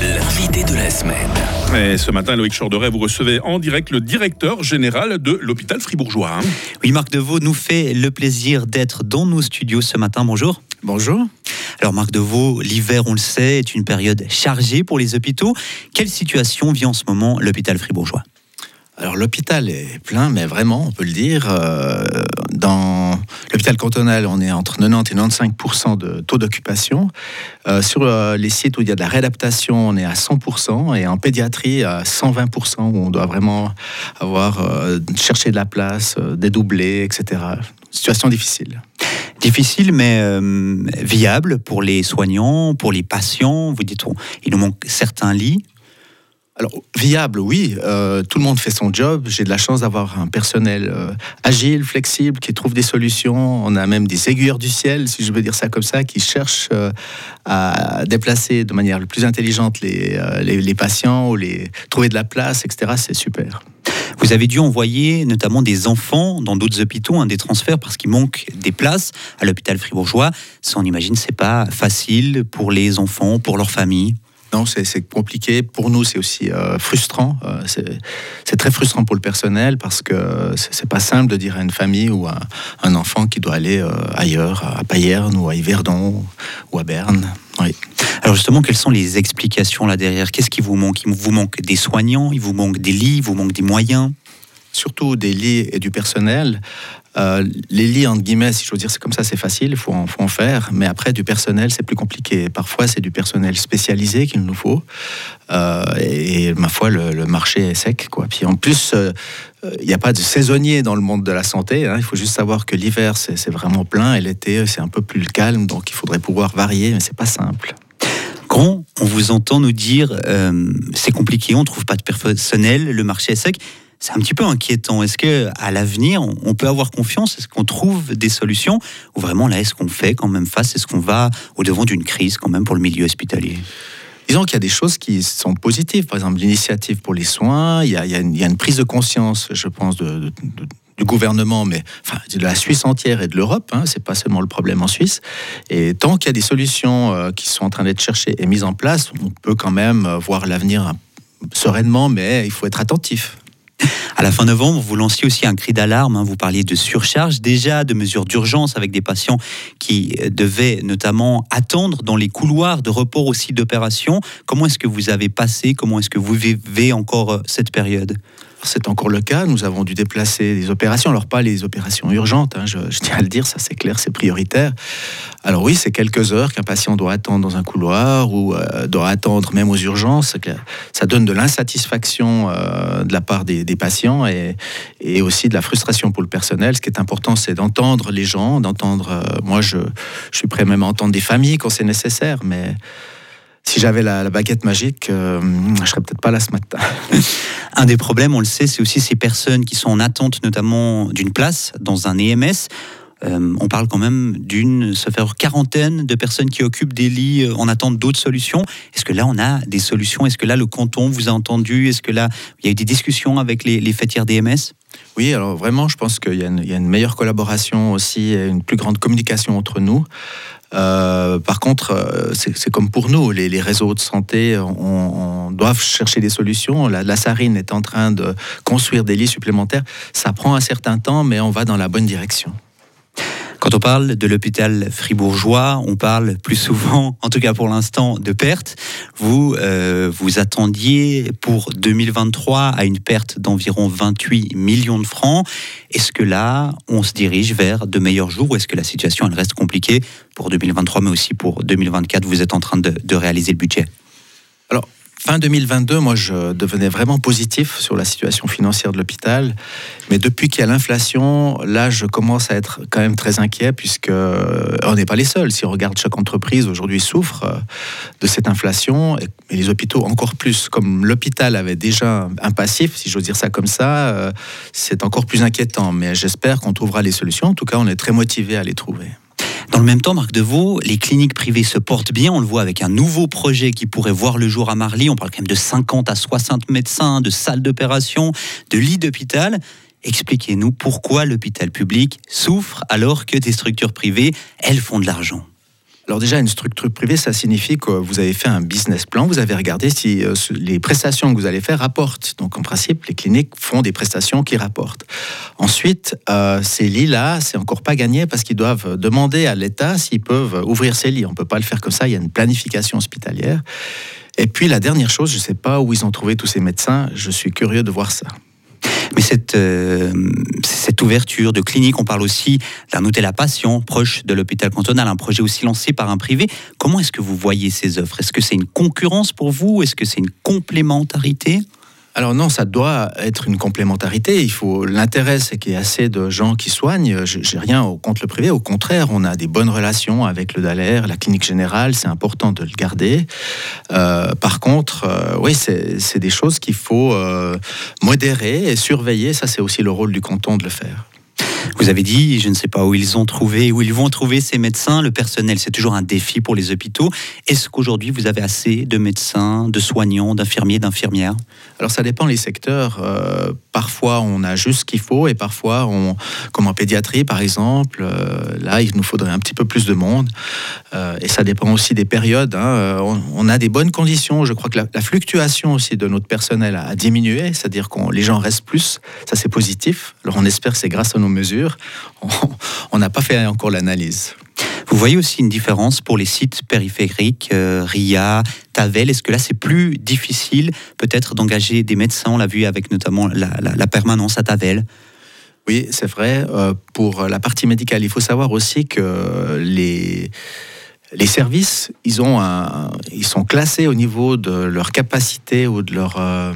L'invité de la semaine. Et ce matin, Loïc Chorderet, vous recevez en direct le directeur général de l'hôpital fribourgeois. hein. Oui, Marc Deveau nous fait le plaisir d'être dans nos studios ce matin. Bonjour. Bonjour. Alors Marc Deveau, l'hiver, on le sait, est une période chargée pour les hôpitaux. Quelle situation vit en ce moment l'hôpital fribourgeois? Alors l'hôpital est plein, mais vraiment, on peut le dire. euh, dans l'hôpital cantonal, on est entre 90 et 95% de taux d'occupation. Euh, sur euh, les sites où il y a de la réadaptation, on est à 100 et en pédiatrie à 120% où on doit vraiment avoir chercher de la place, dédoubler, etc. Situation difficile. Difficile mais viable pour les soignants, pour les patients. Vous dites, il nous manque certains lits. Alors, viable, oui. euh, tout le monde fait son job. J'ai de la chance d'avoir un personnel euh, agile, flexible, qui trouve des solutions. On a même des aiguilleurs du ciel, si je veux dire ça comme ça, qui cherchent euh, à déplacer de manière le plus intelligente les, les patients ou les trouver de la place, etc. C'est super. Vous avez dû envoyer notamment des enfants dans d'autres hôpitaux, hein, des transferts parce qu'il manque des places à l'hôpital fribourgeois. Ça, on imagine, c'est pas facile pour les enfants, pour leurs familles. Non, c'est compliqué. Pour nous, c'est aussi euh, frustrant. Euh, c'est très frustrant pour le personnel parce que c'est c'est pas simple de dire à une famille ou à un enfant qui doit aller euh, ailleurs, à Payerne ou à Yverdon ou à Berne. Oui. Alors justement, quelles sont les explications là derrière? Qu'est-ce qui vous manque? Il vous manque des soignants, il vous manque des lits, il vous manque des moyens? Surtout des lits et du personnel. Euh, les lits, entre guillemets, si je veux dire, c'est comme ça, c'est facile, il faut, en- faire. Mais après, du personnel, c'est plus compliqué. Parfois, c'est du personnel spécialisé qu'il nous faut. Euh, et, ma foi, le, marché est sec. Quoi. Puis en plus, euh, euh, il n'y a pas de saisonnier dans le monde de la santé. hein. Il faut juste savoir que l'hiver, c'est vraiment plein et l'été, c'est un peu plus calme. Donc, il faudrait pouvoir varier, mais c'est pas simple. Grand, on vous entend nous dire c'est compliqué, on trouve pas de personnel, le marché est sec. C'est un petit peu inquiétant. Est-ce que à l'avenir, on peut avoir confiance? Est-ce qu'on trouve des solutions? Ou vraiment là, est-ce qu'on fait quand même face? Est-ce qu'on va au devant d'une crise quand même pour le milieu hospitalier? Disons qu'il y a des choses qui sont positives. Par exemple, l'initiative pour les soins, il y a, une, prise de conscience, je pense, du gouvernement, mais de la Suisse entière et de l'Europe. Hein, c'est pas seulement le problème en Suisse. Et tant qu'il y a des solutions euh, qui sont en train d'être cherchées et mises en place, on peut quand même euh, voir l'avenir hein, sereinement, mais il faut être attentif. À la fin novembre, vous lanciez aussi un cri d'alarme. hein. Vous parliez de surcharge, déjà de mesures d'urgence avec des patients qui euh, devaient notamment attendre dans les couloirs de report aussi d'opérations. Comment est-ce que vous avez passé? Comment est-ce que vous vivez encore euh, cette période? C'est encore le cas. Nous avons dû déplacer des opérations. Alors, pas les opérations urgentes, hein, je, tiens à le dire, ça c'est clair, c'est prioritaire. Alors, oui, c'est quelques heures qu'un patient doit attendre dans un couloir ou euh, doit attendre même aux urgences. Ça donne de l'insatisfaction euh, de la part des, patients et, et aussi de la frustration pour le personnel. Ce qui est important, c'est d'entendre les gens, d'entendre. euh, moi, je, je suis prêt même à entendre des familles quand c'est nécessaire, mais. Si j'avais la, la baguette magique, euh, je serais peut-être pas là ce matin. Un des problèmes, on le sait, c'est aussi ces personnes qui sont en attente notamment d'une place dans un EMS. Euh, on parle quand même d'une, ça fait quarantaine de personnes qui occupent des lits euh, en attente d'autres solutions. Est-ce que là, on a des solutions? Est-ce que là, le canton vous a entendu? Est-ce que là, il y a eu des discussions avec les, les fêtières d'EMS Oui, alors vraiment, je pense qu'il y, a une- il y a une meilleure collaboration aussi, et une plus grande communication entre nous. Euh, par contre, euh, c'est comme pour nous, les, réseaux de santé on, on doivent chercher des solutions. La, la Sarine est en train de construire des lits supplémentaires. Ça prend un certain temps, mais on va dans la bonne direction. Quand on parle de l'hôpital fribourgeois, on parle plus souvent, en tout cas pour l'instant, de pertes. Vous euh, vous attendiez pour 2023 à une perte d'environ 28 millions de francs. Est-ce que là, on se dirige vers de meilleurs jours ou est-ce que la situation elle reste compliquée pour 2023 mais aussi pour 2024 Vous êtes en train de, de réaliser le budget. Alors, fin 2022, moi, je devenais vraiment positif sur la situation financière de l'hôpital. Mais depuis qu'il y a l'inflation, là, je commence à être quand même très inquiet, puisque euh, on n'est pas les seuls. Si on regarde chaque entreprise aujourd'hui souffre euh, de cette inflation, et les hôpitaux encore plus. Comme l'hôpital avait déjà un passif, si j'ose dire ça comme ça, euh, c'est encore plus inquiétant. Mais j'espère qu'on trouvera les solutions. En tout cas, on est très motivé à les trouver. Le même temps, Marc Deveau, les cliniques privées se portent bien. On le voit avec un nouveau projet qui pourrait voir le jour à Marly. On parle quand même de 50 à 60 médecins, de salles d'opération, de lits d'hôpital. Expliquez-nous pourquoi l'hôpital public souffre alors que des structures privées, elles, font de l'argent. Alors déjà, une structure privée, ça signifie que vous avez fait un business plan, vous avez regardé si euh, les prestations que vous allez faire rapportent. Donc en principe, les cliniques font des prestations qui rapportent. Ensuite, euh, ces lits-là, c'est encore pas gagné parce qu'ils doivent demander à l'État s'ils peuvent ouvrir ces lits. On peut pas le faire comme ça, il y a une planification hospitalière. Et puis la dernière chose, je ne sais pas où ils ont trouvé tous ces médecins, je suis curieux de voir ça. Mais cette, euh, cette ouverture de clinique, on parle aussi d'un hôtel à patients proche de l'hôpital cantonal, un projet aussi lancé par un privé. Comment est-ce que vous voyez ces offres? Est-ce que c'est une concurrence pour vous? Est-ce que c'est une complémentarité? Alors non, ça doit être une complémentarité. Il faut l'intérêt, c'est qu'il y ait assez de gens qui soignent. J'ai rien au- contre le privé. Au contraire, on a des bonnes relations avec le DALER, la clinique générale. C'est important de le garder. Euh, par contre, euh, oui, c'est c'est des choses qu'il faut euh, modérer et surveiller. Ça, c'est aussi le rôle du canton de le faire. Vous avez dit, je ne sais pas où ils ont trouvé, où ils vont trouver ces médecins. Le personnel, c'est toujours un défi pour les hôpitaux. Est-ce qu'aujourd'hui, vous avez assez de médecins, de soignants, d'infirmiers, d'infirmières? Alors ça dépend les secteurs. Euh, parfois on a juste ce qu'il faut et parfois, on, comme en pédiatrie par exemple, euh, là il nous faudrait un petit peu plus de monde. Euh, et ça dépend aussi des périodes. hein. Euh, On, a des bonnes conditions. Je crois que la, fluctuation aussi de notre personnel a, a diminué, c'est-à-dire que les gens restent plus. Ça c'est positif. Alors on espère que c'est grâce à nos mesures. On n'a pas fait encore l'analyse. Vous voyez aussi une différence pour les sites périphériques, euh, RIA, Tavel. Est-ce que là, c'est plus difficile peut-être d'engager des médecins? On l'a vu avec notamment la, permanence à Tavel. Oui, c'est vrai. Euh, pour la partie médicale, il faut savoir aussi que les, les services, ils, ont ils sont classés au niveau de leur capacité ou de leur euh,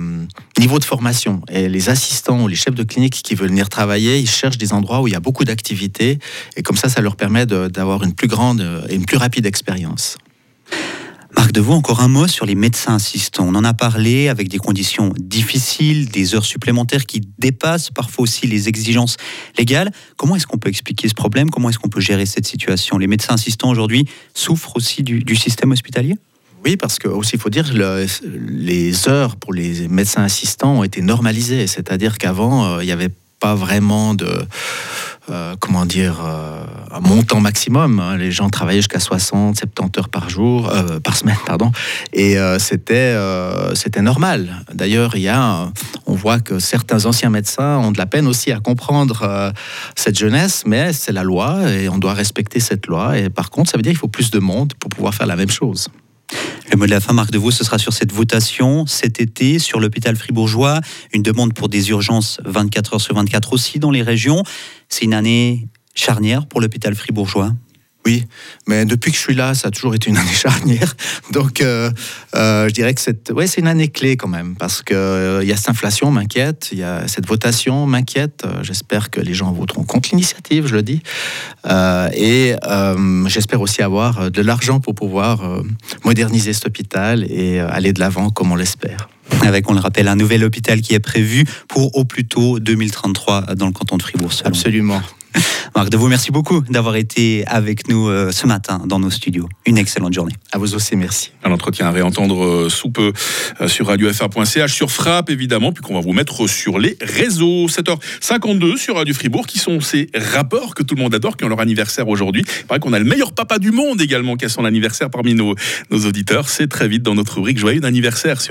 niveau de formation. Et les assistants ou les chefs de clinique qui veulent venir travailler, ils cherchent des endroits où il y a beaucoup d'activités. Et comme ça, ça leur permet d'avoir une plus grande et une plus rapide expérience. Marc Devaux, encore un mot sur les médecins assistants. On en a parlé avec des conditions difficiles, des heures supplémentaires qui dépassent parfois aussi les exigences légales. Comment est-ce qu'on peut expliquer ce problème? Comment est-ce qu'on peut gérer cette situation? Les médecins assistants aujourd'hui souffrent aussi du, système hospitalier? Oui, parce que aussi faut dire le- les heures pour les médecins assistants ont été normalisées, c'est-à-dire qu'avant euh, il n'y avait pas vraiment de euh, comment dire euh, un montant maximum. hein. Les gens travaillaient jusqu'à 60, 70 heures par jour, euh, par semaine, pardon, et euh, c'était euh, c'était normal. D'ailleurs, il y a, on voit que certains anciens médecins ont de la peine aussi à comprendre cette jeunesse, mais c'est la loi et on doit respecter cette loi. Et par contre, ça veut dire qu'il faut plus de monde pour pouvoir faire la même chose. Le mot de la fin, Marc Devaux, ce sera sur cette votation cet été sur l'hôpital fribourgeois. Une demande pour des urgences 24 heures sur 24 aussi dans les régions. C'est une année charnière pour l'hôpital fribourgeois. Oui, mais depuis que je suis là, ça a toujours été une année charnière. Donc, euh, euh, je dirais que c'est ouais, une année clé quand même, parce qu'il il y a cette inflation m'inquiète, il y a cette votation m'inquiète. Euh, J'espère que les gens voteront contre l'initiative, je le dis. Euh, et euh, j'espère aussi avoir euh, de l'argent pour pouvoir euh, moderniser cet hôpital et euh, aller de l'avant comme on l'espère. Avec, on le rappelle, un nouvel hôpital qui est prévu pour au plus tôt 2033 dans le canton de Fribourg. Absolument. Marc Devaux, merci beaucoup d'avoir été avec nous euh, ce matin dans nos studios. Une excellente journée. À vous aussi, merci. Un entretien à réentendre euh, sous peu euh, sur radiofr.ch, sur Frappe évidemment, puis qu'on va vous mettre sur les réseaux. 7h52 sur Radio Fribourg, qui sont ces rappeurs que tout le monde adore, qui ont leur anniversaire aujourd'hui. Il paraît qu'on a le meilleur papa du monde également qui a son anniversaire parmi nos, nos auditeurs. C'est très vite dans notre rubrique Joyeux anniversaire sur